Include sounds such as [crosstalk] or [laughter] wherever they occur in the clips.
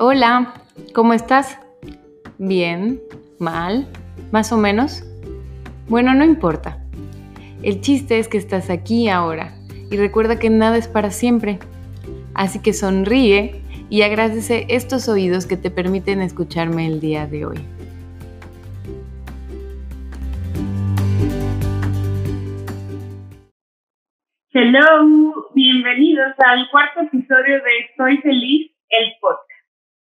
Hola, ¿cómo estás? ¿Bien? ¿Mal? ¿Más o menos? Bueno, no importa. El chiste es que estás aquí ahora y recuerda que nada es para siempre. Así que sonríe y agradece estos oídos que te permiten escucharme el día de hoy. Hello, bienvenidos al cuarto episodio de Estoy feliz, el podcast.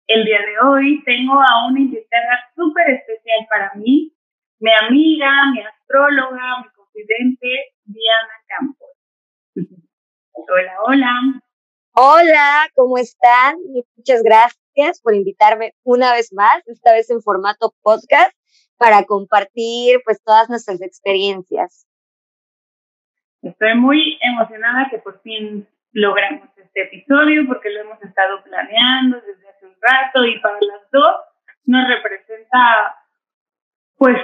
El día de hoy tengo a una invitada súper especial para mí, mi amiga, mi astróloga, mi confidente, Diana Campos. [laughs] hola, hola. Hola, ¿cómo están? Muchas gracias por invitarme una vez más, esta vez en formato podcast, para compartir pues todas nuestras experiencias. Estoy muy emocionada que por fin logramos este episodio porque lo hemos estado planeando desde hace un rato y para las dos nos representa pues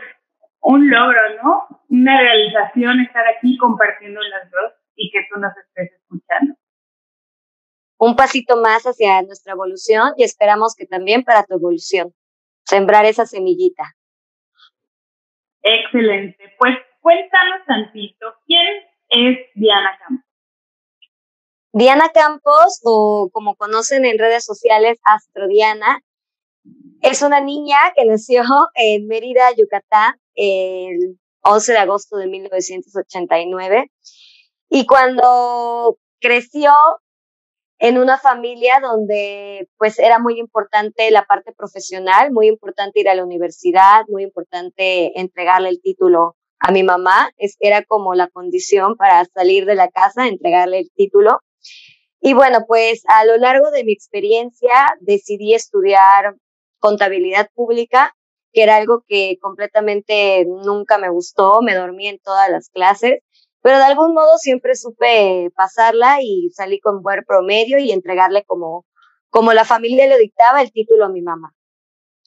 un logro, ¿no? Una realización estar aquí compartiendo las dos y que tú nos estés escuchando. Un pasito más hacia nuestra evolución y esperamos que también para tu evolución, sembrar esa semillita. Excelente. Pues cuéntanos tantito, ¿quién es Diana Campos? Diana Campos, o como conocen en redes sociales, Astrodiana, es una niña que nació en Mérida, Yucatán, el 11 de agosto de 1989. Y cuando creció en una familia donde pues era muy importante la parte profesional, muy importante ir a la universidad, muy importante entregarle el título a mi mamá, es, era como la condición para salir de la casa, entregarle el título. Y bueno, pues a lo largo de mi experiencia decidí estudiar contabilidad pública, que era algo que completamente nunca me gustó, me dormí en todas las clases, pero de algún modo siempre supe pasarla y salí con buen promedio y entregarle como, como la familia le dictaba el título a mi mamá.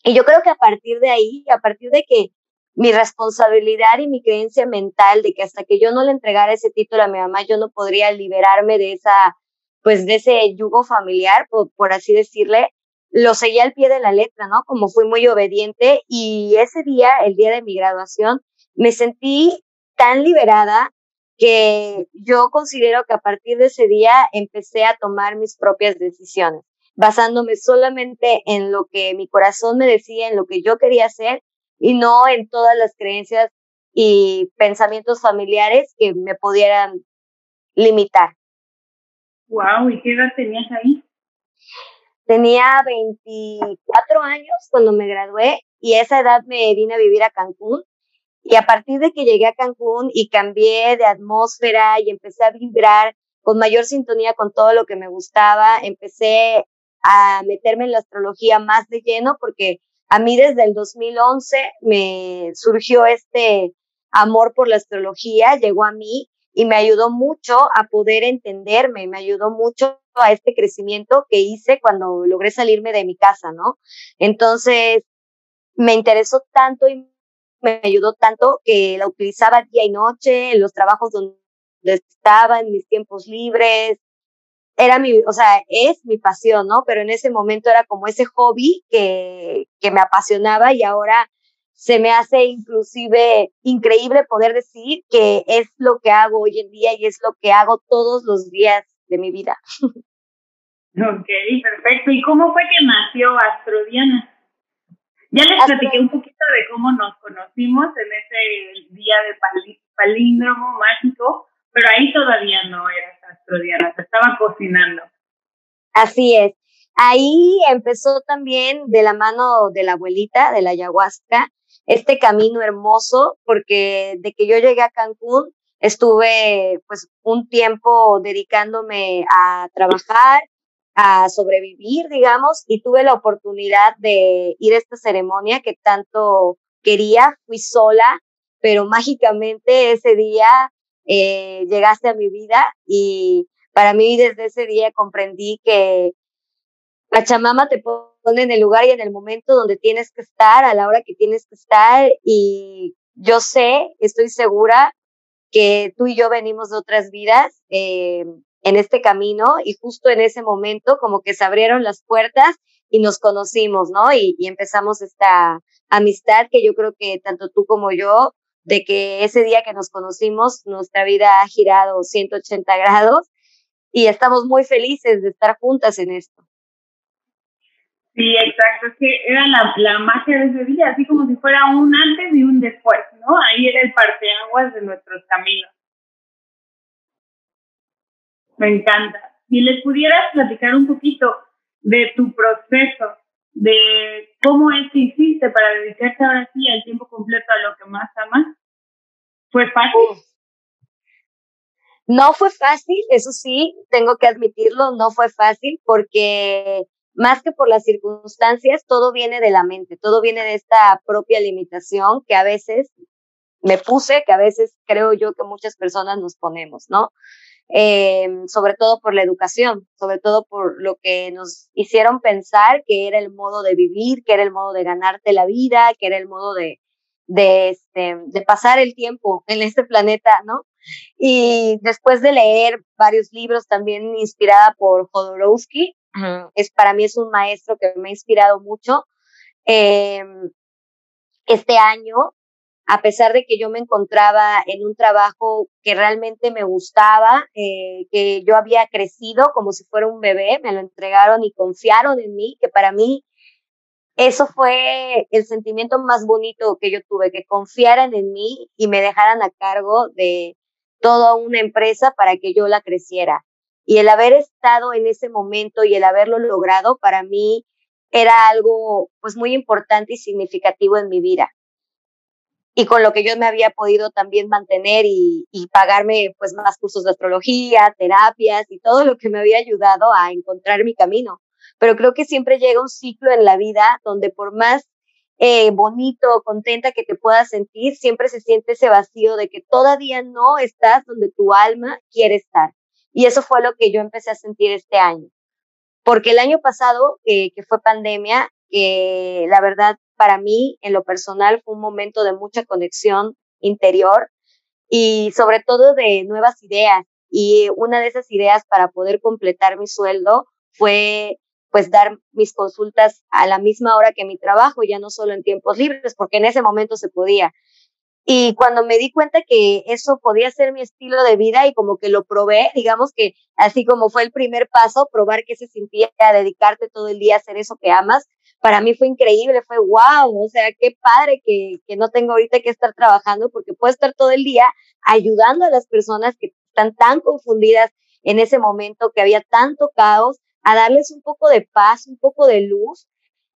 Y yo creo que a partir de ahí, a partir de que mi responsabilidad y mi creencia mental de que hasta que yo no le entregara ese título a mi mamá, yo no podría liberarme de esa pues de ese yugo familiar, por, así decirle, lo seguí al pie de la letra, ¿no? Como fui muy obediente y ese día, el día de mi graduación, me sentí tan liberada que yo considero que a partir de ese día empecé a tomar mis propias decisiones, basándome solamente en lo que mi corazón me decía, en lo que yo quería hacer y no en todas las creencias y pensamientos familiares que me pudieran limitar. Wow, ¿y qué edad tenías ahí? Tenía 24 años cuando me gradué y a esa edad me vine a vivir a Cancún. Y a partir de que llegué a Cancún y cambié de atmósfera y empecé a vibrar con mayor sintonía con todo lo que me gustaba, empecé a meterme en la astrología más de lleno porque a mí desde el 2011 me surgió este amor por la astrología, llegó a mí y me ayudó mucho a poder entenderme, me ayudó mucho a este crecimiento que hice cuando logré salirme de mi casa, ¿no? Entonces, me interesó tanto y me ayudó tanto que la utilizaba día y noche en los trabajos donde estaba, en mis tiempos libres. Era mi, o sea, es mi pasión, ¿no? Pero en ese momento era como ese hobby que, que me apasionaba y ahora se me hace inclusive increíble poder decir que es lo que hago hoy en día y es lo que hago todos los días de mi vida. [laughs] Ok, perfecto. ¿Y cómo fue que nació Astrodiana? Ya les platiqué un poquito de cómo nos conocimos en ese día de palíndromo mágico, pero ahí todavía no eras Astrodiana, te estaba cocinando. Así es. Ahí empezó también de la mano de la abuelita, de la ayahuasca, este camino hermoso, porque de que yo llegué a Cancún, estuve pues un tiempo dedicándome a trabajar, a sobrevivir, digamos, y tuve la oportunidad de ir a esta ceremonia que tanto quería, fui sola, pero mágicamente ese día eh, llegaste a mi vida y para mí desde ese día comprendí que Pachamama te pone en el lugar y en el momento donde tienes que estar, a la hora que tienes que estar. Y yo sé, estoy segura que tú y yo venimos de otras vidas. Eh, en este camino y justo en ese momento como que se abrieron las puertas y nos conocimos, ¿no? Y, y empezamos esta amistad que yo creo que tanto tú como yo, de que ese día que nos conocimos, nuestra vida ha girado 180 grados y estamos muy felices de estar juntas en esto. Sí, exacto, es que era la, la magia de ese día, así como si fuera un antes y un después, ¿no? Ahí era el parteaguas de nuestros caminos. Me encanta. Si les pudieras platicar un poquito de tu proceso, de cómo es que hiciste para dedicarte ahora sí al tiempo completo a lo que más ¿fue fácil? No fue fácil, eso sí, tengo que admitirlo, no fue fácil porque más que por las circunstancias, todo viene de la mente, todo viene de esta propia limitación que a veces me puse, que a veces creo yo que muchas personas nos ponemos, ¿no? Eh, sobre todo por la educación, sobre todo por lo que nos hicieron pensar que era el modo de vivir, que era el modo de ganarte la vida, que era el modo de, de, este, de pasar el tiempo en este planeta, ¿no? Y después de leer varios libros también inspirada por Jodorowsky, es para mí es un maestro que me ha inspirado mucho. Eh, este año, a pesar de que yo me encontraba en un trabajo que realmente me gustaba, eh, que yo había crecido como si fuera un bebé, me lo entregaron y confiaron en mí, que para mí eso fue el sentimiento más bonito que yo tuve, que confiaran en mí y me dejaran a cargo de toda una empresa para que yo la creciera. Y el haber estado en ese momento y el haberlo logrado para mí era algo pues muy importante y significativo en mi vida. Y con lo que yo me había podido también mantener y, y pagarme pues más cursos de astrología, terapias y todo lo que me había ayudado a encontrar mi camino. Pero creo que siempre llega un ciclo en la vida donde por más eh, bonito, contenta que te puedas sentir, siempre se siente ese vacío de que todavía no estás donde tu alma quiere estar. Y eso fue lo que yo empecé a sentir este año. Porque el año pasado, eh, que fue pandemia, la verdad para mí en lo personal fue un momento de mucha conexión interior y sobre todo de nuevas ideas. Y una de esas ideas para poder completar mi sueldo fue pues dar mis consultas a la misma hora que mi trabajo, ya no solo en tiempos libres, porque en ese momento se podía, y cuando me di cuenta que eso podía ser mi estilo de vida y como que lo probé, digamos que así como fue el primer paso, probar que se sentía dedicarte todo el día a hacer eso que amas, para mí fue increíble, fue wow, o sea, qué padre que, que no tengo ahorita que estar trabajando porque puedo estar todo el día ayudando a las personas que están tan confundidas en ese momento, que había tanto caos, a darles un poco de paz, un poco de luz.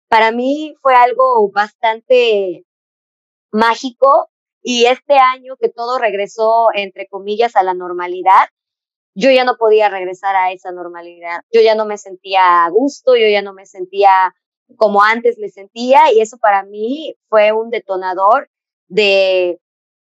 Para mí fue algo bastante mágico y este año que todo regresó, entre comillas, a la normalidad, yo ya no podía regresar a esa normalidad. Yo ya no me sentía a gusto, yo ya no me sentía como antes me sentía y eso para mí fue un detonador de,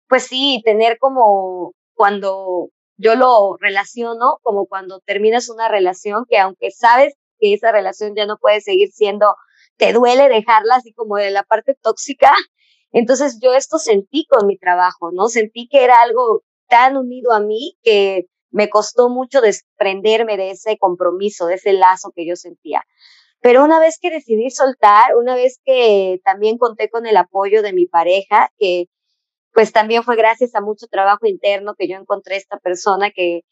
pues sí, tener como cuando yo lo relaciono como cuando terminas una relación que aunque sabes que esa relación ya no puede seguir siendo, te duele dejarla así como de la parte tóxica, [laughs] entonces yo esto sentí con mi trabajo, ¿no? Sentí que era algo tan unido a mí que me costó mucho desprenderme de ese compromiso, de ese lazo que yo sentía. Pero una vez que decidí soltar, una vez que también conté con el apoyo de mi pareja, que pues también fue gracias a mucho trabajo interno que yo encontré esta persona que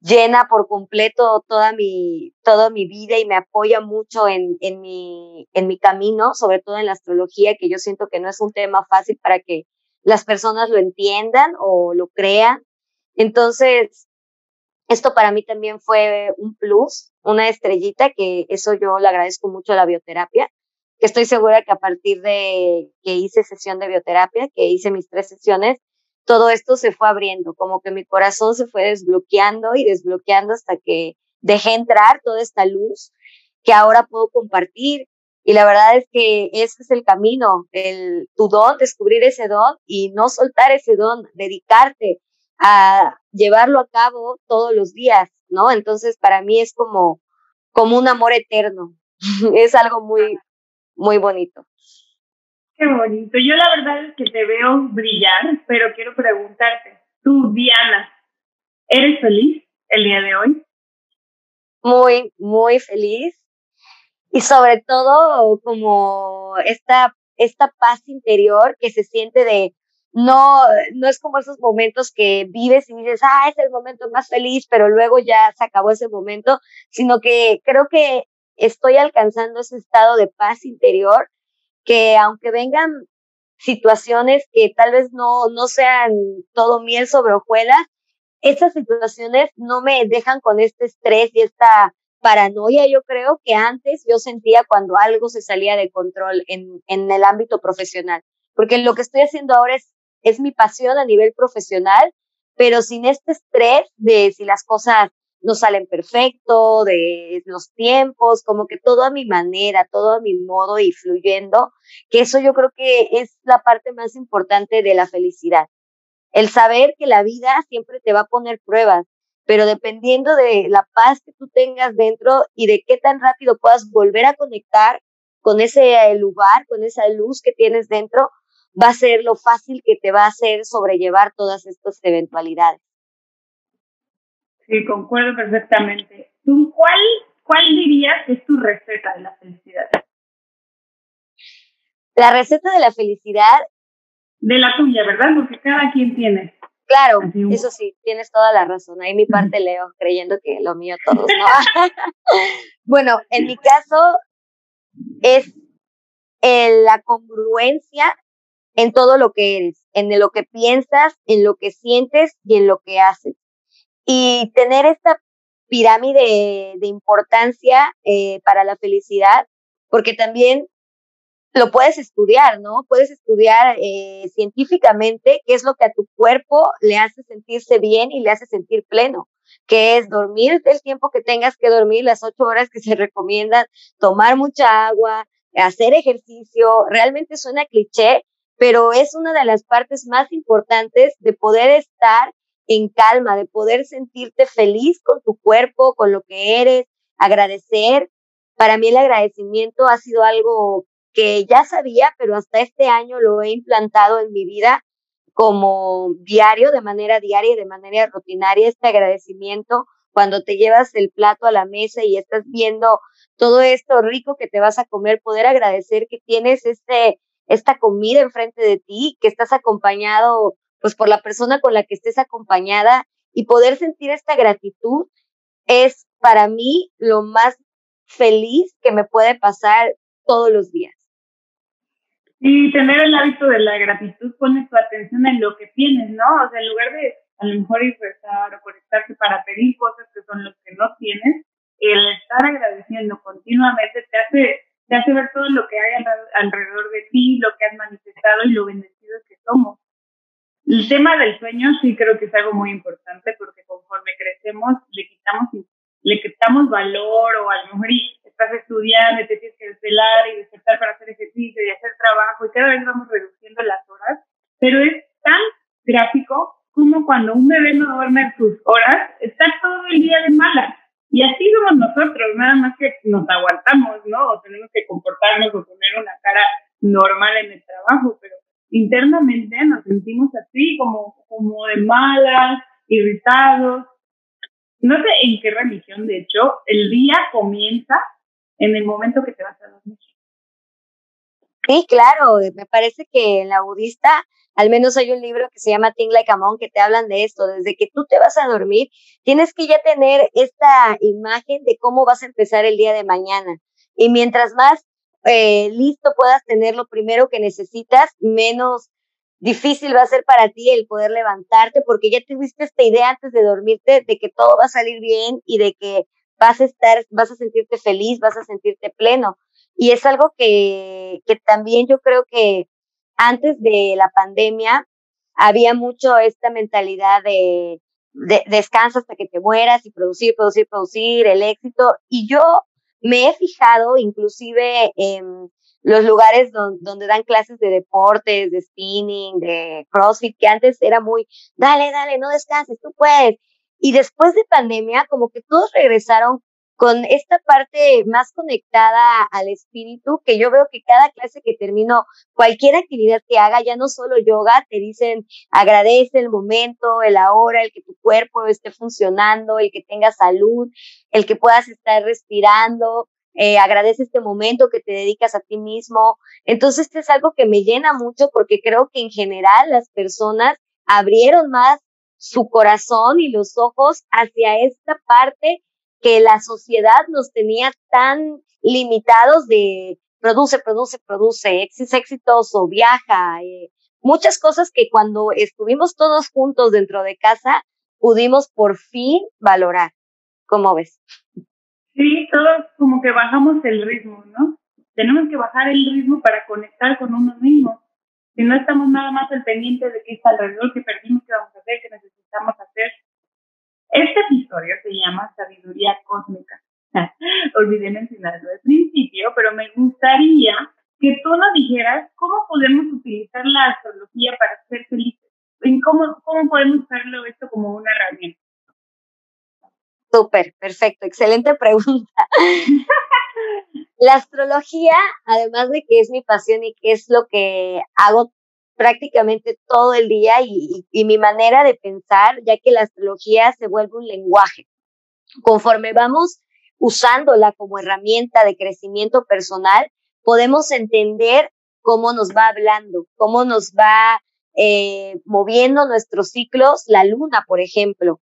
llena por completo toda mi, toda mi vida y me apoya mucho en, en, mi, en mi camino, sobre todo en la astrología, que yo siento que no es un tema fácil para que las personas lo entiendan o lo crean. Entonces, esto para mí también fue un plus, una estrellita, que eso yo le agradezco mucho a la bioterapia, que estoy segura que a partir de que hice sesión de bioterapia, que hice mis tres sesiones, todo esto se fue abriendo, como que mi corazón se fue desbloqueando y desbloqueando hasta que dejé entrar toda esta luz que ahora puedo compartir. Y la verdad es que ese es el camino, el, tu don, descubrir ese don y no soltar ese don, dedicarte a llevarlo a cabo todos los días, ¿no? Entonces, para mí es como, como un amor eterno. [laughs] es algo muy, muy bonito. Qué bonito. Yo la verdad es que te veo brillar, pero quiero preguntarte, tú, Diana, ¿eres feliz? el día de hoy? Muy, muy feliz. Y sobre todo como esta, esta paz interior que se siente de, no, no es como esos momentos que vives y dices, ah, es el momento más feliz, pero luego ya se acabó ese momento, sino que creo que estoy alcanzando ese estado de paz interior que aunque vengan situaciones que tal vez no, no sean todo miel sobre hojuelas, esas situaciones no me dejan con este estrés y esta paranoia, yo creo que antes yo sentía cuando algo se salía de control en, en el ámbito profesional, porque lo que estoy haciendo ahora es, es mi pasión a nivel profesional, pero sin este estrés de si las cosas no salen perfecto, de los tiempos, como que todo a mi manera, todo a mi modo y fluyendo, que eso yo creo que es la parte más importante de la felicidad. El saber que la vida siempre te va a poner pruebas, pero dependiendo de la paz que tú tengas dentro y de qué tan rápido puedas volver a conectar con ese lugar, con esa luz que tienes dentro, va a ser lo fácil que te va a hacer sobrellevar todas estas eventualidades. Sí, concuerdo perfectamente. ¿Tú cuál, cuál dirías que es tu receta de la felicidad? La receta de la felicidad. De la tuya, ¿verdad? Porque cada quien tiene. Claro, eso sí, tienes toda la razón. Ahí mi parte leo, creyendo que lo mío todos, ¿no? [laughs] bueno, en mi caso es la congruencia en todo lo que eres, en lo que piensas, en lo que sientes y en lo que haces y tener esta pirámide de importancia eh, para la felicidad, porque también lo puedes estudiar, ¿no? Puedes estudiar eh, científicamente qué es lo que a tu cuerpo le hace sentirse bien y le hace sentir pleno, que es dormir el tiempo que tengas que dormir, las ocho horas que se [laughs] recomiendan, tomar mucha agua, hacer ejercicio. Realmente suena cliché, pero es una de las partes más importantes de poder estar en calma, de poder sentirte feliz con tu cuerpo, con lo que eres, agradecer. Para mí el agradecimiento ha sido algo que ya sabía, pero hasta este año lo he implantado en mi vida como diario, de manera diaria y de manera rutinaria, este agradecimiento cuando te llevas el plato a la mesa y estás viendo todo esto rico que te vas a comer, poder agradecer que tienes este, esta comida enfrente de ti, que estás acompañado pues por la persona con la que estés acompañada y poder sentir esta gratitud es para mí lo más feliz que me puede pasar todos los días. Y tener el hábito de la gratitud pone tu atención en lo que tienes, ¿no? O sea, en lugar de a lo mejor ir rezar o conectarse para pedir cosas que son los que no tienes, el estar agradeciendo continuamente te hace, te hace ver todo lo que hay alrededor de ti, lo que has manifestado y lo bendecidos que somos. El tema del sueño sí creo que es algo muy importante porque conforme crecemos le quitamos le quitamos valor o a lo mejor estás estudiando y te tienes que desvelar y despertar para hacer ejercicio y hacer trabajo y cada vez vamos reduciendo las horas, pero es tan gráfico como cuando un bebé no duerme sus horas, está todo el día de mala. Y así somos nosotros, nada más que nos aguantamos, ¿no? O tenemos que comportarnos o poner una cara normal en el trabajo, pero internamente nos sentimos así, como, como de malas, irritados. No sé en qué religión, de hecho, el día comienza en el momento que te vas a dormir. Sí, claro, me parece que en la budista, al menos hay un libro que se llama Think Like a Monk que te hablan de esto, desde que tú te vas a dormir, tienes que ya tener esta imagen de cómo vas a empezar el día de mañana. Y mientras más eh, listo puedas tener lo primero que necesitas, menos difícil va a ser para ti el poder levantarte porque ya tuviste esta idea antes de dormirte de que todo va a salir bien y de que vas a estar, vas a sentirte feliz, vas a sentirte pleno. Y es algo que, que también yo creo que antes de la pandemia había mucho esta mentalidad de, de descansa hasta que te mueras y producir, producir, producir, el éxito. Y yo me he fijado inclusive en los lugares donde dan clases de deportes, de spinning, de CrossFit, que antes era muy, dale, dale, no descanses, tú puedes. Y después de pandemia, como que todos regresaron con esta parte más conectada al espíritu, que yo veo que cada clase que termino, cualquier actividad que haga, ya no solo yoga, te dicen agradece el momento, el ahora, el que tu cuerpo esté funcionando, el que tengas salud, el que puedas estar respirando, eh, agradece este momento que te dedicas a ti mismo. Entonces, es algo que me llena mucho porque creo que en general las personas abrieron más su corazón y los ojos hacia esta parte que la sociedad nos tenía tan limitados de produce, produce, produce, es exitoso, viaja, eh, muchas cosas que cuando estuvimos todos juntos dentro de casa pudimos por fin valorar. ¿Cómo ves? Sí, todos como que bajamos el ritmo, ¿no? Tenemos que bajar el ritmo para conectar con uno mismo. Si no estamos nada más al pendiente de qué está alrededor, que perdimos, qué vamos a hacer, qué necesitamos hacer, este episodio se llama Sabiduría Cósmica. [laughs] Olvidé mencionarlo al principio, pero me gustaría que tú nos dijeras cómo podemos utilizar la astrología para ser felices. En cómo, podemos usarlo esto como una herramienta. Súper, perfecto, excelente pregunta. [laughs] la astrología, además de que es mi pasión y que es lo que hago prácticamente todo el día y, mi manera de pensar, ya que la astrología se vuelve un lenguaje. Conforme vamos usándola como herramienta de crecimiento personal, podemos entender cómo nos va hablando, cómo nos va eh, moviendo nuestros ciclos, la luna, por ejemplo.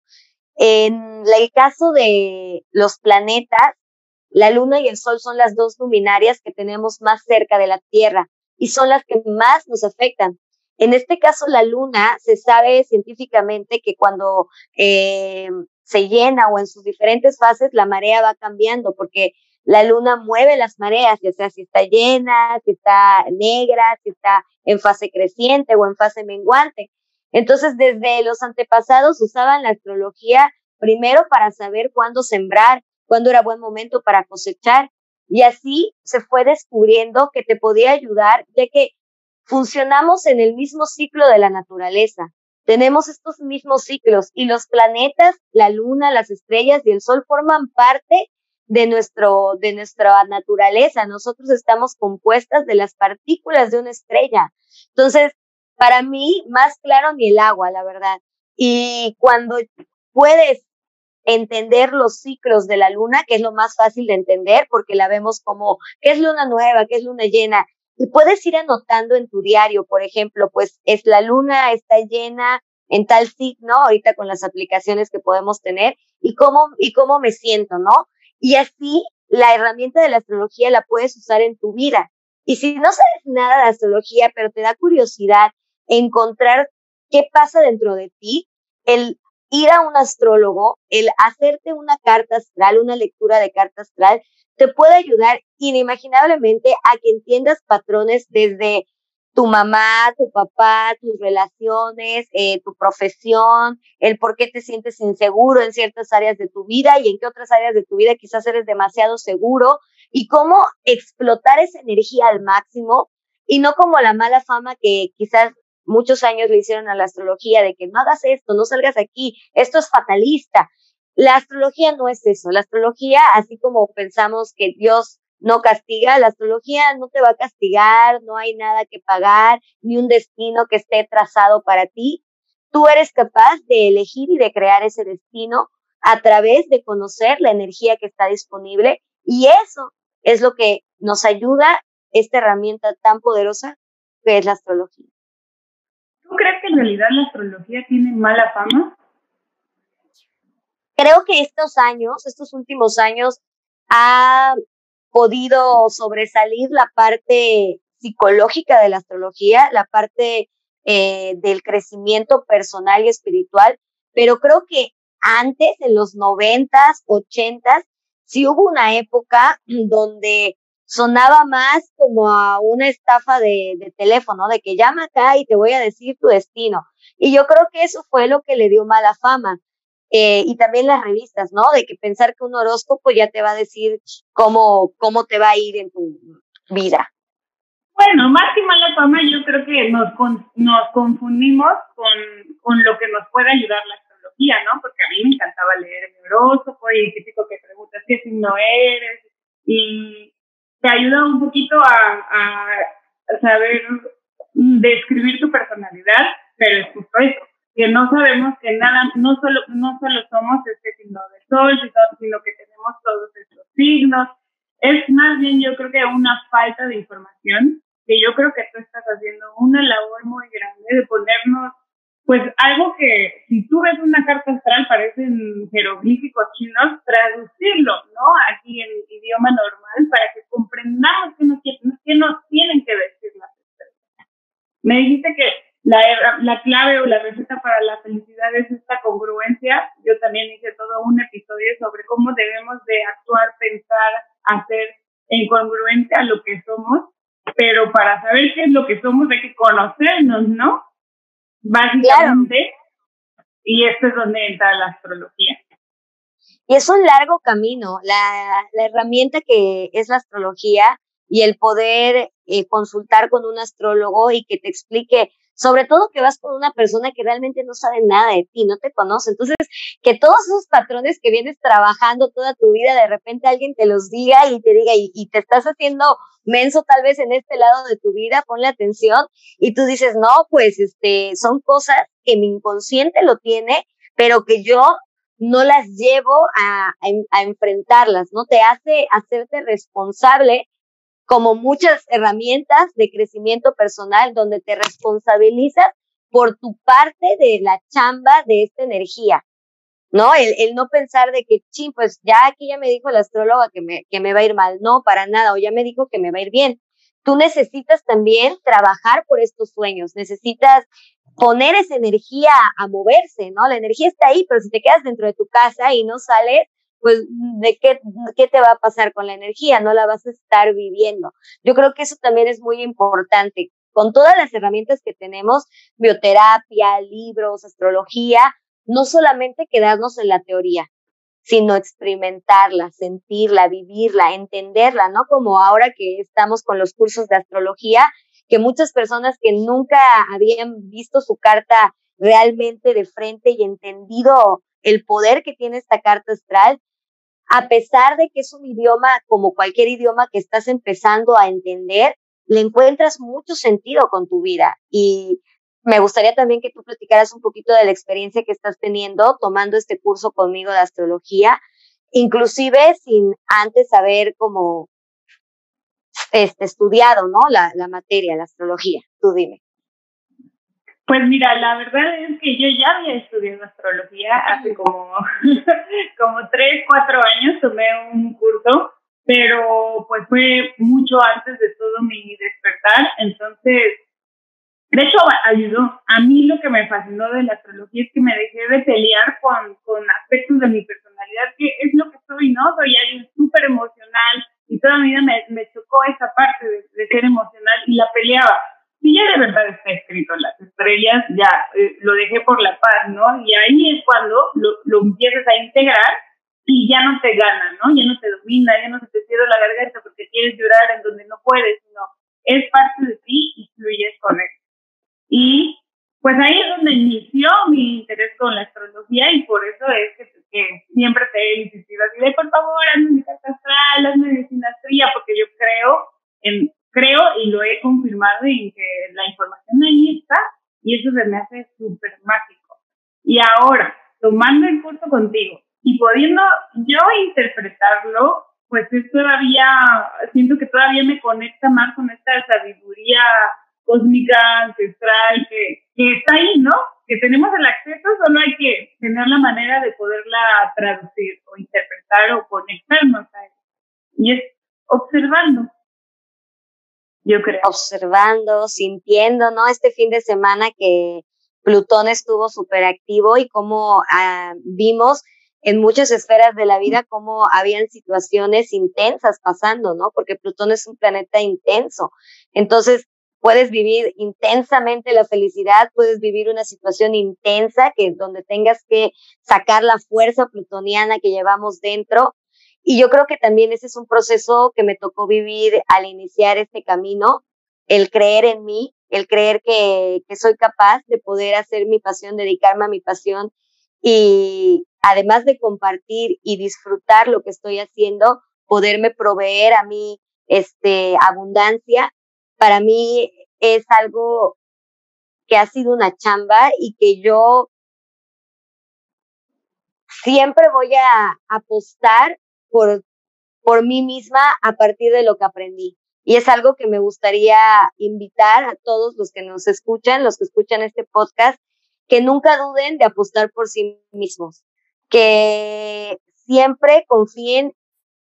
En el caso de los planetas, la luna y el sol son las dos luminarias que tenemos más cerca de la Tierra y son las que más nos afectan. En este caso, la luna, se sabe científicamente que cuando eh, se llena o en sus diferentes fases, la marea va cambiando porque la luna mueve las mareas, ya sea si está llena, si está negra, si está en fase creciente o en fase menguante. Entonces, desde los antepasados usaban la astrología primero para saber cuándo sembrar, cuándo era buen momento para cosechar, y así se fue descubriendo que te podía ayudar, ya que funcionamos en el mismo ciclo de la naturaleza. Tenemos estos mismos ciclos y los planetas, la luna, las estrellas y el sol forman parte de nuestro de nuestra naturaleza. Nosotros estamos compuestas de las partículas de una estrella. Entonces, para mí más claro ni el agua, la verdad. Y cuando puedes entender los ciclos de la luna, que es lo más fácil de entender porque la vemos como qué es luna nueva, qué es luna llena. Y puedes ir anotando en tu diario, por ejemplo, pues es la luna, está llena en tal signo, ahorita con las aplicaciones que podemos tener, y cómo, y cómo me siento, ¿no? Y así la herramienta de la astrología la puedes usar en tu vida. Y si no sabes nada de astrología, pero te da curiosidad encontrar qué pasa dentro de ti, el ir a un astrólogo, el hacerte una carta astral, una lectura de carta astral, te puede ayudar inimaginablemente a que entiendas patrones desde tu mamá, tu papá, tus relaciones, eh, tu profesión, el por qué te sientes inseguro en ciertas áreas de tu vida y en qué otras áreas de tu vida quizás eres demasiado seguro y cómo explotar esa energía al máximo y no como la mala fama que quizás muchos años le hicieron a la astrología de que no hagas esto, no salgas aquí, esto es fatalista. La astrología no es eso. La astrología, así como pensamos que Dios no castiga, la astrología no te va a castigar, no hay nada que pagar, ni un destino que esté trazado para ti. Tú eres capaz de elegir y de crear ese destino a través de conocer la energía que está disponible y eso es lo que nos ayuda esta herramienta tan poderosa que es la astrología. ¿Tú crees que en realidad la astrología tiene mala fama? Creo que estos años, estos últimos años, ha podido sobresalir la parte psicológica de la astrología, la parte eh, del crecimiento personal y espiritual, pero creo que antes, en los noventas, ochentas, sí hubo una época donde sonaba más como a una estafa de, teléfono, de que llama acá y te voy a decir tu destino. Y yo creo que eso fue lo que le dio mala fama eh, y también las revistas, ¿no? De que pensar que un horóscopo ya te va a decir cómo, cómo te va a ir en tu vida. Bueno, más que mala fama, yo creo que nos, nos confundimos con, con, lo que nos puede ayudar la astrología, ¿no? Porque a mí me encantaba leer mi horóscopo y el típico que preguntas qué signo eres y te ayuda un poquito a saber describir tu personalidad, pero es justo eso, que no sabemos que nada, no solo, no solo somos este signo de sol, sino que tenemos todos estos signos. Es más bien yo creo que una falta de información, que yo creo que tú estás haciendo una labor muy grande de ponernos pues algo que si tú ves una carta astral parecen jeroglíficos chinos, traducirlo, ¿no? Aquí en idioma normal para que comprendamos qué nos, qué nos tienen que decir las estrellas. Me dijiste que la, la clave o la receta para la felicidad es esta congruencia. Yo también hice todo un episodio sobre cómo debemos de actuar, pensar, hacer en congruencia a lo que somos, pero para saber qué es lo que somos hay que conocernos, ¿no? básicamente. Y esto es donde entra la astrología. Y es un largo camino. La, la herramienta que es la astrología y el poder eh, consultar con un astrólogo y que te explique sobre todo que vas con una persona que realmente no sabe nada de ti, no te conoce. Entonces, que todos esos patrones que vienes trabajando toda tu vida, de repente alguien te los diga y te diga, y, te estás haciendo menso tal vez en este lado de tu vida, ponle atención, y tú dices, no, pues este, son cosas que mi inconsciente lo tiene, pero que yo no las llevo a, a, a enfrentarlas, ¿no? Te hace hacerte responsable como muchas herramientas de crecimiento personal donde te responsabilizas por tu parte de la chamba de esta energía, ¿no? El, no pensar de que, ching, pues ya aquí ya me dijo la astróloga que me, que me va a ir mal, no, para nada, o ya me dijo que me va a ir bien. Tú necesitas también trabajar por estos sueños, necesitas poner esa energía a moverse, ¿no? La energía está ahí, pero si te quedas dentro de tu casa y no sales, pues de qué, qué te va a pasar con la energía, no la vas a estar viviendo. Yo creo que eso también es muy importante. Con todas las herramientas que tenemos, bioterapia, libros, astrología, no solamente quedarnos en la teoría, sino experimentarla, sentirla, vivirla, entenderla, ¿no? Como ahora que estamos con los cursos de astrología, que muchas personas que nunca habían visto su carta realmente de frente y entendido el poder que tiene esta carta astral, a pesar de que es un idioma como cualquier idioma que estás empezando a entender, le encuentras mucho sentido con tu vida. Y me gustaría también que tú platicaras un poquito de la experiencia que estás teniendo tomando este curso conmigo de astrología, inclusive sin antes haber como este, estudiado, ¿no? La, la materia, la astrología. Tú dime. Pues mira, la verdad es que yo ya había estudiado astrología hace como, [laughs] como tres, cuatro años, tomé un curso, pero pues fue mucho antes de todo mi despertar, entonces, de hecho ayudó. A mí lo que me fascinó de la astrología es que me dejé de pelear con, con aspectos de mi personalidad, que es lo que soy, ¿no? Soy alguien súper emocional y toda mi vida me, me chocó esa parte de, de ser emocional y la peleaba si ya de verdad está escrito en las estrellas, ya eh, lo dejé por la paz, ¿no? Y ahí es cuando lo, lo empiezas a integrar y ya no te gana, ¿no? Ya no te domina, ya no se te cierra la garganta porque quieres llorar en donde no puedes, sino es parte de ti y fluyes con él. Y pues ahí es donde inició mi interés con la astrología y por eso es que, que siempre te he insistido así de por favor, hazme mi carta astral, hazme mi sinastría, porque yo creo en creo y lo he confirmado y que la información ahí está y eso se me hace súper mágico. Y ahora, tomando el curso contigo y pudiendo yo interpretarlo, pues es todavía, siento que todavía me conecta más con esta sabiduría cósmica, ancestral, que, que está ahí, ¿no? Que tenemos el acceso, solo hay que tener la manera de poderla traducir o interpretar o conectarnos a él. Y es observando, yo creo. Observando, sintiendo, ¿no? Este fin de semana que Plutón estuvo súper activo y cómo ah, vimos en muchas esferas de la vida cómo habían situaciones intensas pasando, ¿no? Porque Plutón es un planeta intenso. Entonces, puedes vivir intensamente la felicidad, puedes vivir una situación intensa que donde tengas que sacar la fuerza plutoniana que llevamos dentro y yo creo que también ese es un proceso que me tocó vivir al iniciar este camino, el creer en mí, el creer que, que soy capaz de poder hacer mi pasión, dedicarme a mi pasión y además de compartir y disfrutar lo que estoy haciendo, poderme proveer a mí este, abundancia, para mí es algo que ha sido una chamba y que yo siempre voy a apostar por, por mí misma a partir de lo que aprendí. Y es algo que me gustaría invitar a todos los que nos escuchan, los que escuchan este podcast, que nunca duden de apostar por sí mismos, que siempre confíen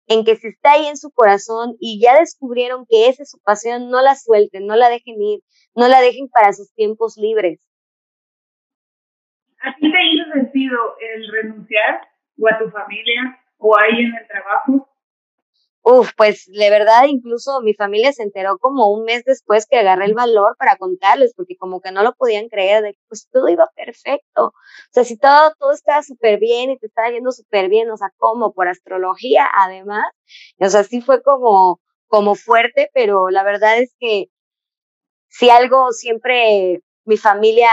en que si está ahí en su corazón y ya descubrieron que esa es su pasión, no la suelten, no la dejen ir, no la dejen para sus tiempos libres. ¿A ti te hizo sentido el renunciar o a tu familia o ahí en el trabajo? Uf, pues de verdad incluso mi familia se enteró como un mes después que agarré el valor para contarles, porque como que no lo podían creer, de que pues todo iba perfecto. O sea, si todo, todo estaba súper bien y te estaba yendo súper bien, o sea, como por astrología además. O sea, sí fue como, como fuerte, pero la verdad es que si algo siempre mi familia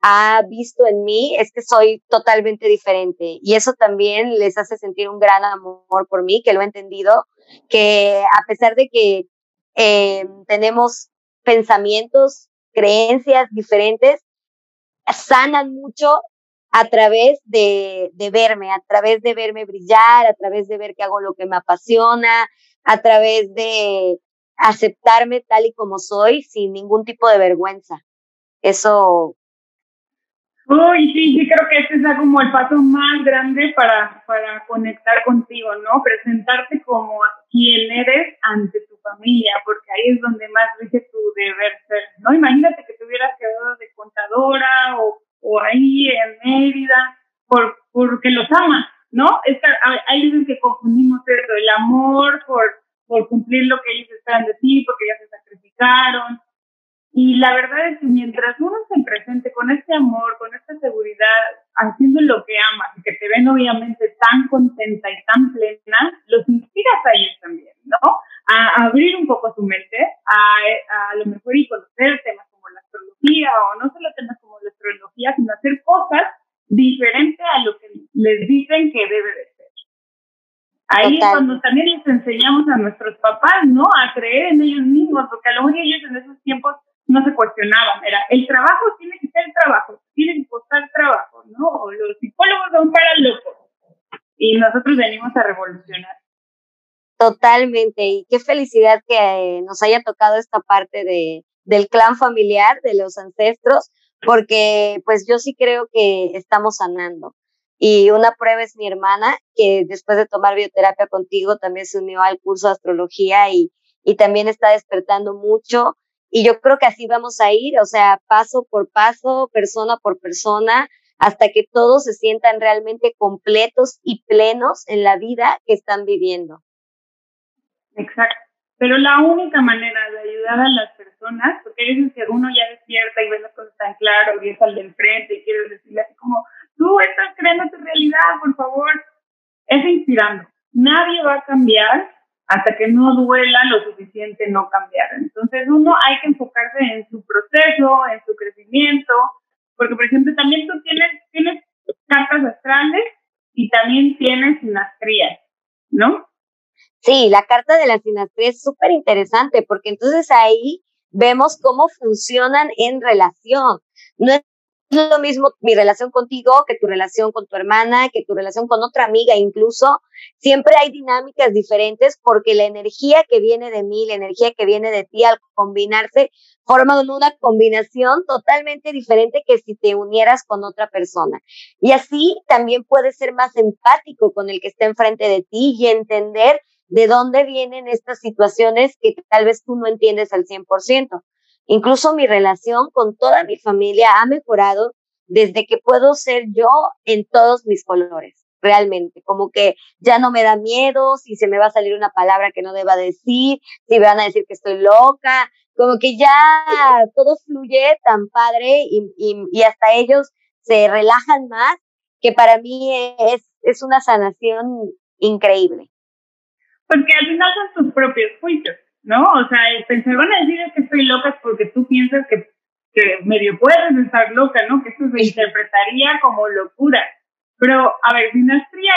ha visto en mí es que soy totalmente diferente y eso también les hace sentir un gran amor por mí, que lo he entendido, que a pesar de que eh, tenemos pensamientos, creencias diferentes, sanan mucho a través de, de verme, a través de verme brillar, a través de ver que hago lo que me apasiona, a través de aceptarme tal y como soy sin ningún tipo de vergüenza. Eso Uy, sí, sí, creo que este es como el paso más grande para, para conectar contigo, ¿no? Presentarte como quien eres ante tu familia, porque ahí es donde más rige tu deber ser, ¿no? Imagínate que te hubieras quedado de contadora o, o ahí en Mérida, por, porque los amas, ¿no? Esta, hay veces que confundimos eso, el amor por, por cumplir lo que ellos esperan de ti, porque ya se sacrificaron, y la verdad es que mientras uno se presente con este amor, con esta seguridad, haciendo lo que amas y que te ven obviamente tan contenta y tan plena, los inspiras a ellos también, ¿no? A abrir un poco su mente, a, a lo mejor y conocer temas como la astrología o no solo temas como la astrología, sino hacer cosas diferentes a lo que les dicen que debe de ser. Ahí es cuando también les enseñamos a nuestros papás, ¿no? A creer en ellos mismos, porque a lo mejor ellos en esos tiempos no se cuestionaban, era el trabajo tiene que ser trabajo, tiene que costar trabajo, ¿no? Los psicólogos son para locos y nosotros venimos a revolucionar. Totalmente, y qué felicidad que eh, nos haya tocado esta parte de, del clan familiar, de los ancestros, porque pues yo sí creo que estamos sanando. Y una prueba es mi hermana, que después de tomar bioterapia contigo también se unió al curso de astrología y, y también está despertando mucho y yo creo que así vamos a ir, o sea, paso por paso, persona por persona, hasta que todos se sientan realmente completos y plenos en la vida que están viviendo. Exacto. Pero la única manera de ayudar a las personas, porque a veces que uno ya despierta y ve las cosas tan claro y es al del frente y quiere decirle así como, tú estás creando tu realidad, por favor, es inspirando. Nadie va a cambiar hasta que no duela lo suficiente no cambiar. Entonces uno hay que enfocarse en su proceso, en su crecimiento, porque por ejemplo también tú tienes, cartas astrales y también tienes sinastrías, ¿no? Sí, la carta de la sinastría es súper interesante porque entonces ahí vemos cómo funcionan en relación. No es es lo mismo mi relación contigo que tu relación con tu hermana, que tu relación con otra amiga incluso. Siempre hay dinámicas diferentes porque la energía que viene de mí, la energía que viene de ti al combinarse, forman una combinación totalmente diferente que si te unieras con otra persona. Y así también puedes ser más empático con el que está enfrente de ti y entender de dónde vienen estas situaciones que tal vez tú no entiendes al 100%. Incluso mi relación con toda mi familia ha mejorado desde que puedo ser yo en todos mis colores, realmente. Como que ya no me da miedo si se me va a salir una palabra que no deba decir, si me van a decir que estoy loca, como que ya todo fluye tan padre y, hasta ellos se relajan más, que para mí es, es una sanación increíble. Porque al final son tus propios juicios. ¿No? O sea, pensar, van a decir que estoy loca porque tú piensas que, que medio puedes estar loca, ¿no? Que esto se interpretaría como locura. Pero, a ver, sinastría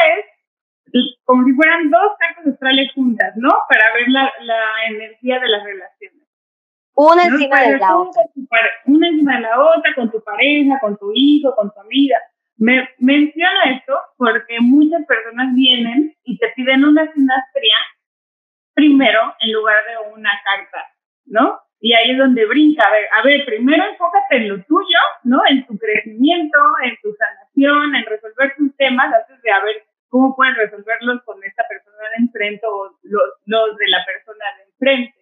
es como si fueran dos cartas astrales juntas, ¿no? Para ver la, la energía de las relaciones. Una encima de la otra. Una encima de la otra, con tu pareja, con tu hijo, con tu amiga. Me menciono esto porque muchas personas vienen y te piden una sinastria primero en lugar de una carta, ¿no? Y ahí es donde brinca. A ver, a ver, primero enfócate en lo tuyo, ¿no? En tu crecimiento, en tu sanación, en resolver tus temas, antes de a ver cómo puedes resolverlos con esta persona de enfrente o los, los de la persona de enfrente.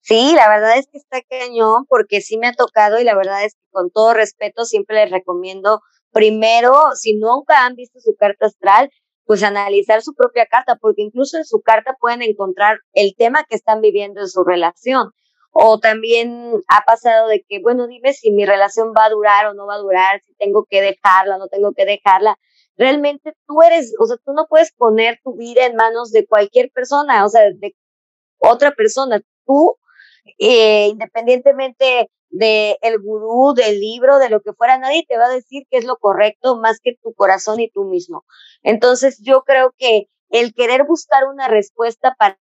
Sí, la verdad es que está cañón porque sí me ha tocado y la verdad es que con todo respeto siempre les recomiendo primero, si nunca han visto su carta astral, pues analizar su propia carta, porque incluso en su carta pueden encontrar el tema que están viviendo en su relación. O también ha pasado de que, bueno, dime si mi relación va a durar o no va a durar, si tengo que dejarla o no tengo que dejarla. Realmente tú eres, o sea, tú no puedes poner tu vida en manos de cualquier persona, o sea, de otra persona. Tú, eh, independientemente de el gurú, del libro, de lo que fuera, nadie te va a decir qué es lo correcto más que tu corazón y tú mismo. Entonces yo creo que el querer buscar una respuesta para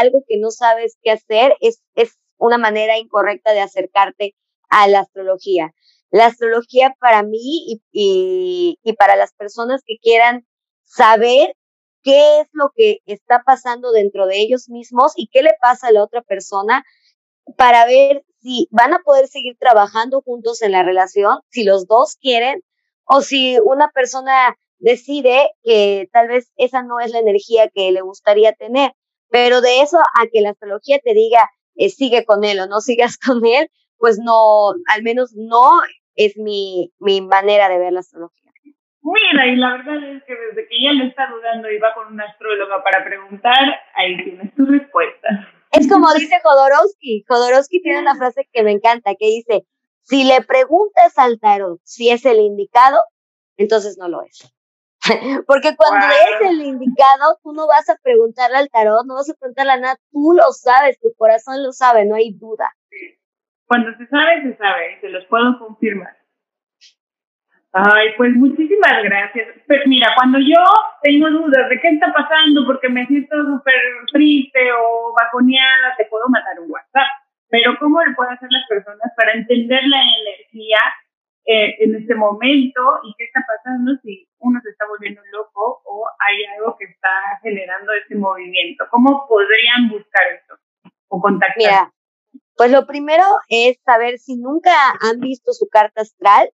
algo que no sabes qué hacer es, es una manera incorrecta de acercarte a la astrología. La astrología para mí y, y, y para las personas que quieran saber qué es lo que está pasando dentro de ellos mismos y qué le pasa a la otra persona para ver si van a poder seguir trabajando juntos en la relación, si los dos quieren, o si una persona decide que tal vez esa no es la energía que le gustaría tener. Pero de eso a que la astrología te diga, eh, sigue con él o no sigas [laughs] con él, pues no, al menos no es mi, mi manera de ver la astrología. Mira, y la verdad es que desde que ella le está dudando y va con una astróloga para preguntar, ahí tienes tu respuesta. Es como dice Jodorowsky. Jodorowsky tiene una frase que me encanta, que dice, si le preguntas al tarot si es el indicado, entonces no lo es. [laughs] Porque cuando es el indicado, tú no vas a preguntarle al tarot, no vas a preguntarle a nada, tú lo sabes, tu corazón lo sabe, no hay duda. Cuando se sabe, se sabe, y se los puedo confirmar. Ay, pues muchísimas gracias. Pero mira, cuando yo tengo dudas de qué está pasando porque me siento súper triste o bajoneada, te puedo mandar un WhatsApp. Pero ¿cómo le pueden hacer las personas para entender la energía eh, en este momento y qué está pasando si uno se está volviendo loco o hay algo que está generando ese movimiento? ¿Cómo podrían buscar esto o contactar? Mira, pues lo primero es saber si nunca han visto su carta astral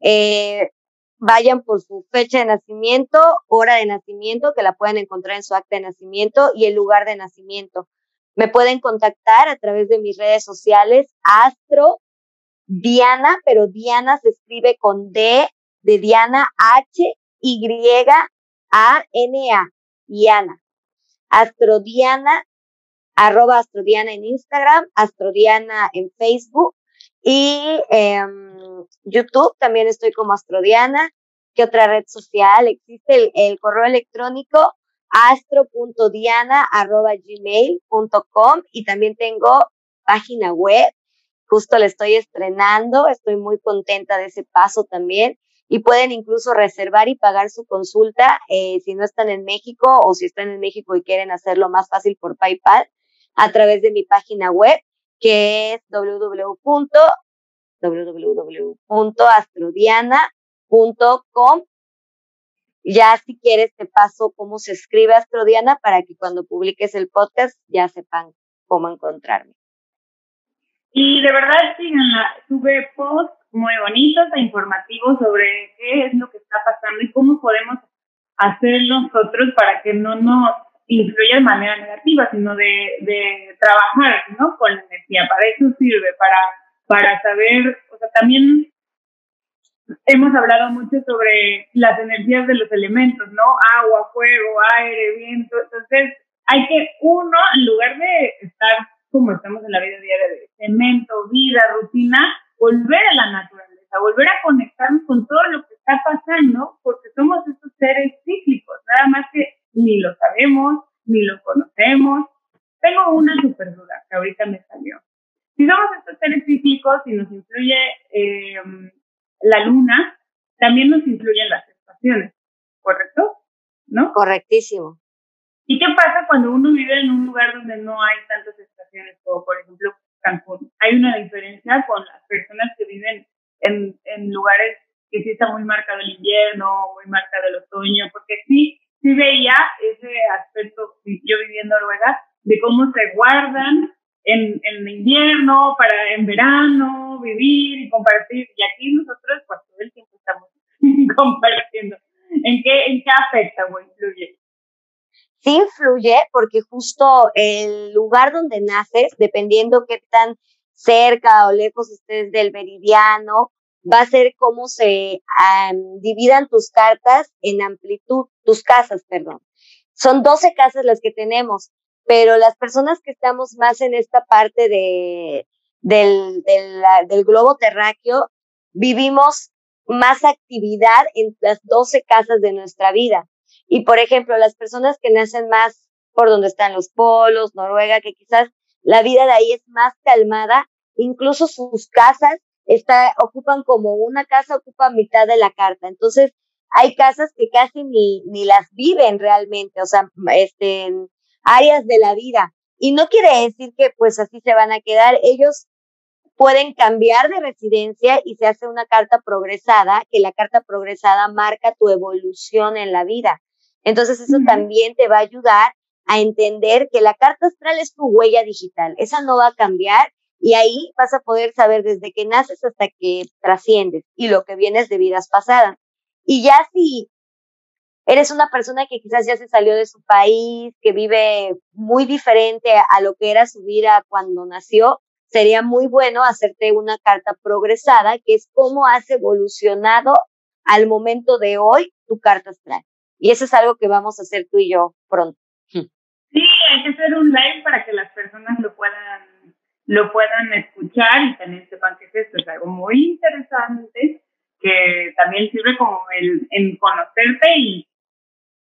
eh, vayan por su fecha de nacimiento, hora de nacimiento, que la pueden encontrar en su acta de nacimiento y el lugar de nacimiento. Me pueden contactar a través de mis redes sociales, Astro Diana, pero Diana se escribe con D de Diana, H, Y, A, N, A, Diana. Astrodiana, arroba Astrodiana en Instagram, Astrodiana en Facebook y eh, YouTube también estoy como Astrodiana. ¿Qué otra red social? Existe el, correo electrónico astro.diana.gmail.com y también tengo página web. Justo la estoy estrenando. Estoy muy contenta de ese paso también. Y pueden incluso reservar y pagar su consulta eh, si no están en México o si están en México y quieren hacerlo más fácil por PayPal a través de mi página web que es www www.astrodiana.com. Ya si quieres te paso cómo se escribe Astrodiana para que cuando publiques el podcast ya sepan cómo encontrarme. Y de verdad, síganla, sube posts muy bonitos e informativos sobre qué es lo que está pasando y cómo podemos hacer nosotros para que no nos influya de manera negativa, sino de, de trabajar ¿no? con la energía. Para eso sirve, para para saber, o sea, también hemos hablado mucho sobre las energías de los elementos, ¿no? Agua, fuego, aire, viento. Entonces, hay que uno, en lugar de estar como estamos en la vida diaria de cemento, vida, rutina, volver a la naturaleza, volver a conectarnos con todo lo que está pasando, porque somos estos seres cíclicos, nada más que ni lo sabemos, ni lo conocemos. Tengo una super duda que ahorita me salió. Si somos estos seres cíclicos y nos influye em, la luna, también nos influyen las estaciones, ¿correcto? ¿no? Correctísimo. ¿Y qué pasa cuando uno vive en un lugar donde no hay tantas estaciones, como por ejemplo Cancún? Hay una diferencia con las personas que viven en, en lugares que sí está muy marcado el invierno, muy marcado el otoño, porque sí, sí veía ese aspecto, yo viví en Noruega, de cómo se guardan en, en invierno, para en verano, vivir y compartir. Y aquí nosotros, pues todo el tiempo estamos [laughs] compartiendo. ¿En qué, ¿En qué afecta o influye? Sí influye porque justo el lugar donde naces, dependiendo qué tan cerca o lejos estés del meridiano, va a ser cómo se dividan tus cartas en amplitud, tus casas, perdón. Son 12 casas las que tenemos, pero las personas que estamos más en esta parte de, del, del, globo terráqueo, vivimos más actividad en las 12 casas de nuestra vida. Y por ejemplo, las personas que nacen más por donde están los polos, Noruega, que quizás la vida de ahí es más calmada, incluso sus casas está, ocupan como una casa, ocupa mitad de la carta. Entonces, hay casas que casi ni, ni las viven realmente, o sea, este, en áreas de la vida. Y no quiere decir que pues así se van a quedar. Ellos pueden cambiar de residencia y se hace una carta progresada, que la carta progresada marca tu evolución en la vida. Entonces eso también te va a ayudar a entender que la carta astral es tu huella digital, esa no va a cambiar y ahí vas a poder saber desde que naces hasta que trasciendes y lo que vienes de vidas pasadas. Y ya si eres una persona que quizás ya se salió de su país, que vive muy diferente a lo que era su vida cuando nació, sería muy bueno hacerte una carta progresada, que es cómo has evolucionado al momento de hoy tu carta astral. Y eso es algo que vamos a hacer tú y yo pronto. Sí, hay que hacer un live para que las personas lo puedan lo puedan escuchar y también sepan que esto es algo muy interesante que también sirve como el en conocerte y,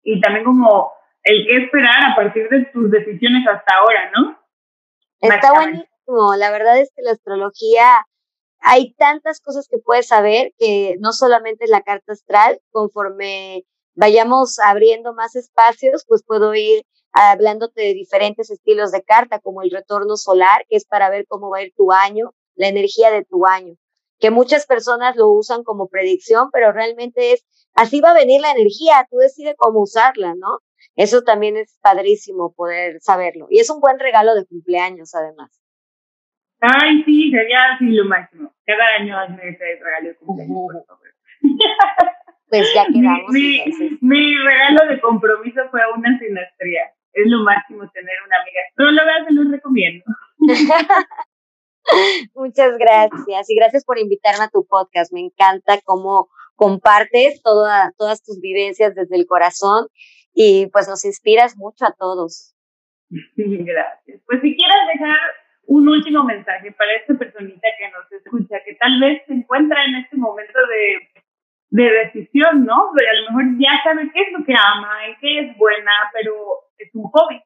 y también como el qué esperar a partir de tus decisiones hasta ahora, ¿no? Está buenísimo, la verdad es que la astrología hay tantas cosas que puedes saber que no solamente es la carta astral, conforme vayamos abriendo más espacios, pues puedo ir hablándote de diferentes estilos de carta, como el retorno solar, que es para ver cómo va a ir tu año, la energía de tu año, que muchas personas lo usan como predicción, pero realmente es, así va a venir la energía, tú decides cómo usarla, ¿no? Eso también es padrísimo poder saberlo. Y es un buen regalo de cumpleaños, además. Ay, sí, sería así lo máximo. Cada año hazme ese regalo de cumpleaños, [laughs] Pues ya quedamos. Mi, mi, regalo de compromiso fue una sinastría es lo máximo tener una amiga astróloga, se los recomiendo. [laughs] Muchas gracias y gracias por invitarme a tu podcast. Me encanta cómo compartes toda, todas tus vivencias desde el corazón y pues nos inspiras mucho a todos. [laughs] Gracias. Pues si quieres dejar un último mensaje para esta personita que nos escucha, que tal vez se encuentra en este momento de de decisión, ¿no? a lo mejor ya sabe qué es lo que ama, en qué es buena, pero es un hobby.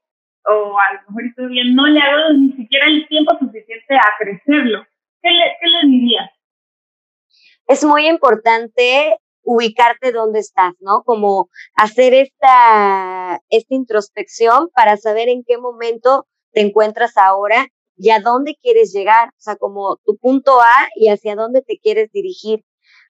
O a lo mejor todavía no le ha dado ni siquiera el tiempo suficiente a crecerlo. ¿Qué le, qué le dirías? Es muy importante ubicarte donde estás, ¿no? Como hacer esta, esta introspección para saber en qué momento te encuentras ahora y a dónde quieres llegar, o sea, como tu punto A y hacia dónde te quieres dirigir,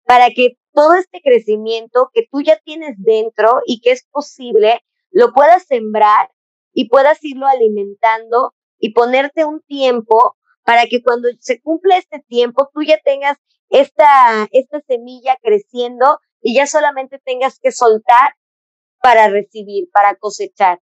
para que todo este crecimiento que tú ya tienes dentro y que es posible, lo puedas sembrar y puedas irlo alimentando y ponerte un tiempo para que cuando se cumpla este tiempo tú ya tengas esta, esta semilla creciendo y ya solamente tengas que soltar para recibir, para cosechar.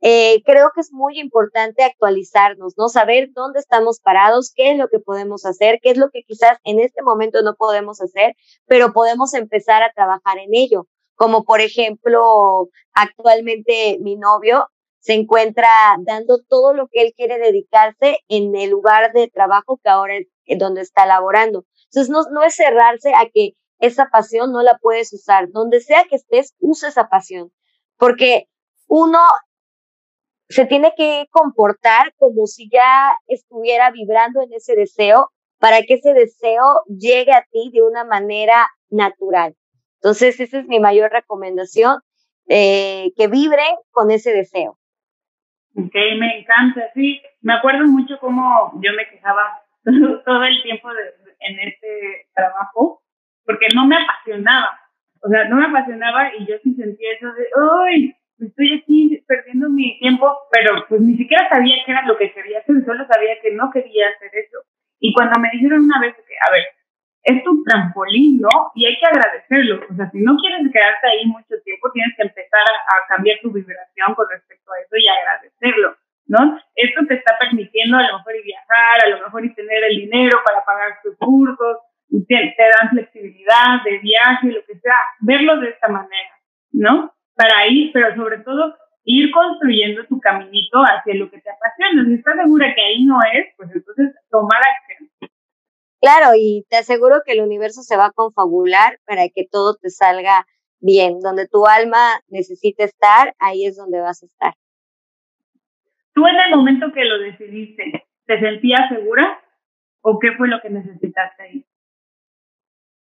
Eh, creo que es muy importante actualizarnos, ¿no? Saber dónde estamos parados, qué es lo que podemos hacer, qué es lo que quizás en este momento no podemos hacer, pero podemos empezar a trabajar en ello. Como por ejemplo, actualmente mi novio se encuentra dando todo lo que él quiere dedicarse en el lugar de trabajo que ahora es donde está laborando. Entonces, no, no es cerrarse a que esa pasión no la puedes usar. Donde sea que estés, usa esa pasión. Porque uno se tiene que comportar como si ya estuviera vibrando en ese deseo para que ese deseo llegue a ti de una manera natural. Entonces, esa es mi mayor recomendación. eh, que vibren con ese deseo. Ok, me encanta, sí. Me acuerdo mucho cómo yo me quejaba [laughs] todo el tiempo en este trabajo, porque no me apasionaba. O sea, no me apasionaba y yo sí sentía eso de, ¡ay! Estoy aquí perdiendo mi tiempo, pero pues ni siquiera sabía qué era lo que quería hacer, solo sabía que no quería hacer eso. Y cuando me dijeron una vez que, a ver, es tu trampolín, ¿no? Y hay que agradecerlo. O sea, si no quieres quedarte ahí mucho tiempo, tienes que empezar a, cambiar tu vibración con respecto a eso y agradecerlo, ¿no? Esto te está permitiendo a lo mejor ir viajar, a lo mejor y tener el dinero para pagar tus cursos, te, te dan flexibilidad de viaje, lo que sea, verlo de esta manera, ¿no? Para ir, pero sobre todo ir construyendo tu caminito hacia lo que te apasiona. Si estás segura que ahí no es, pues entonces tomar acción. Claro, y te aseguro que el universo se va a confabular para que todo te salga bien. Donde tu alma necesita estar, ahí es donde vas a estar. ¿Tú en el momento que lo decidiste, te sentías segura o qué fue lo que necesitaste ahí?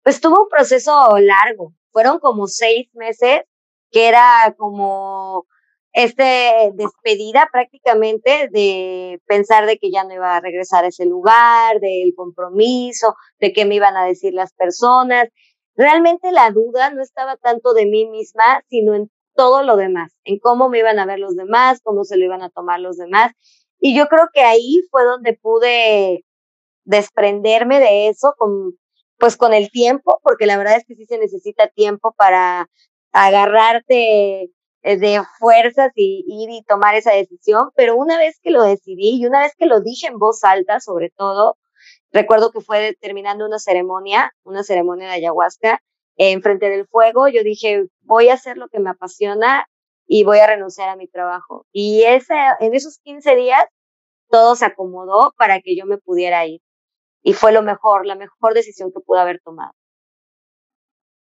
Pues tuvo un proceso largo. Fueron como seis meses que era como este despedida prácticamente de pensar de que ya no iba a regresar a ese lugar, del compromiso, de qué me iban a decir las personas. Realmente la duda no estaba tanto de mí misma, sino en todo lo demás, en cómo me iban a ver los demás, cómo se lo iban a tomar los demás. Y yo creo que ahí fue donde pude desprenderme de eso con, pues con el tiempo, porque la verdad es que sí se necesita tiempo para agarrarte de fuerzas y ir y tomar esa decisión, pero una vez que lo decidí y una vez que lo dije en voz alta, sobre todo, recuerdo que fue terminando una ceremonia, una ceremonia de ayahuasca, en frente del fuego, yo dije, voy a hacer lo que me apasiona y voy a renunciar a mi trabajo. Y ese, en esos 15 días, todo se acomodó para que yo me pudiera ir. Y fue lo mejor, la mejor decisión que pude haber tomado.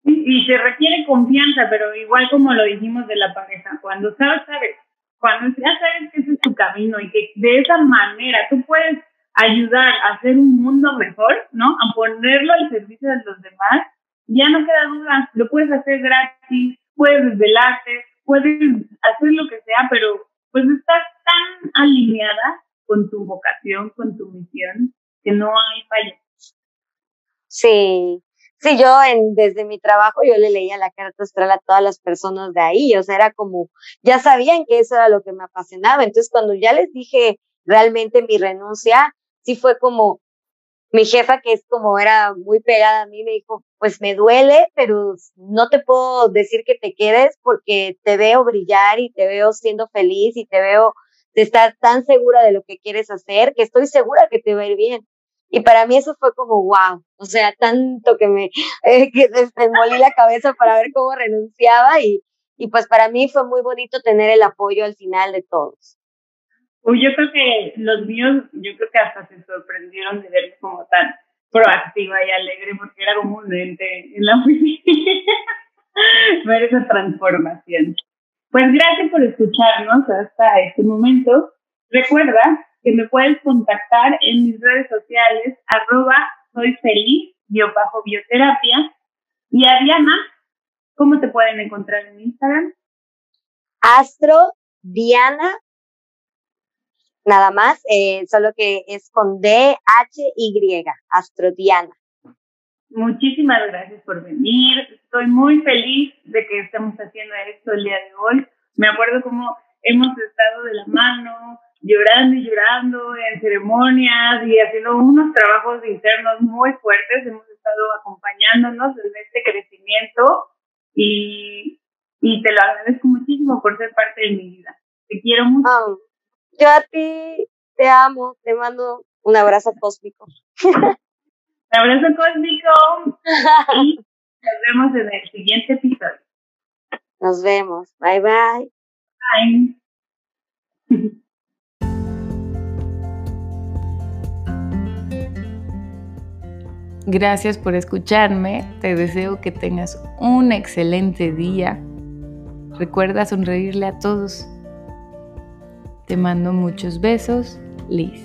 Y se requiere confianza, pero igual como lo dijimos de la pareja, cuando sabes, sabes, cuando ya sabes que ese es tu camino y que de esa manera tú puedes ayudar a hacer un mundo mejor, ¿no? A ponerlo al servicio de los demás, ya no queda duda, lo puedes hacer gratis, puedes desvelarte, puedes hacer lo que sea, pero pues estás tan alineada con tu vocación, con tu misión, que no hay falla. Sí, Sí, yo en, desde mi trabajo yo le leía la carta astral a todas las personas de ahí, o sea, era como, ya sabían que eso era lo que me apasionaba, entonces cuando ya les dije realmente mi renuncia, sí fue como, mi jefa que es como era muy pegada a mí me dijo, pues me duele, pero no te puedo decir que te quedes porque te veo brillar y te veo siendo feliz y te veo de estar tan segura de lo que quieres hacer que estoy segura que te va a ir bien. Y para mí eso fue como, wow, o sea, tanto que me, [laughs] eh, que molí la cabeza para ver cómo renunciaba y, y pues para mí fue muy bonito tener el apoyo al final de todos. Uy, yo creo que los míos, yo creo que hasta se sorprendieron de verme como tan proactiva y alegre porque era como un ente en la [laughs] oficina. ver esa transformación. Pues gracias por escucharnos hasta este momento. Recuerda que me puedes contactar en mis redes sociales, arroba soy feliz, bajo bioterapia. Y a Diana, ¿cómo te pueden encontrar en Instagram? Astro Diana, nada más, eh, solo que es con D-H-Y, Astro Diana. Muchísimas gracias por venir. Estoy muy feliz de que estemos haciendo esto el día de hoy. Me acuerdo cómo hemos estado de la mano, llorando y llorando en ceremonias y haciendo unos trabajos internos muy fuertes. Hemos estado acompañándonos en este crecimiento y, y te lo agradezco muchísimo por ser parte de mi vida. Te quiero mucho. yo a ti te amo, te mando un abrazo cósmico. [laughs] un abrazo cósmico y [laughs] nos vemos en el siguiente episodio. Nos vemos. Bye bye. Bye. [laughs] Gracias por escucharme. Te deseo que tengas un excelente día. Recuerda sonreírle a todos. Te mando muchos besos, Liz.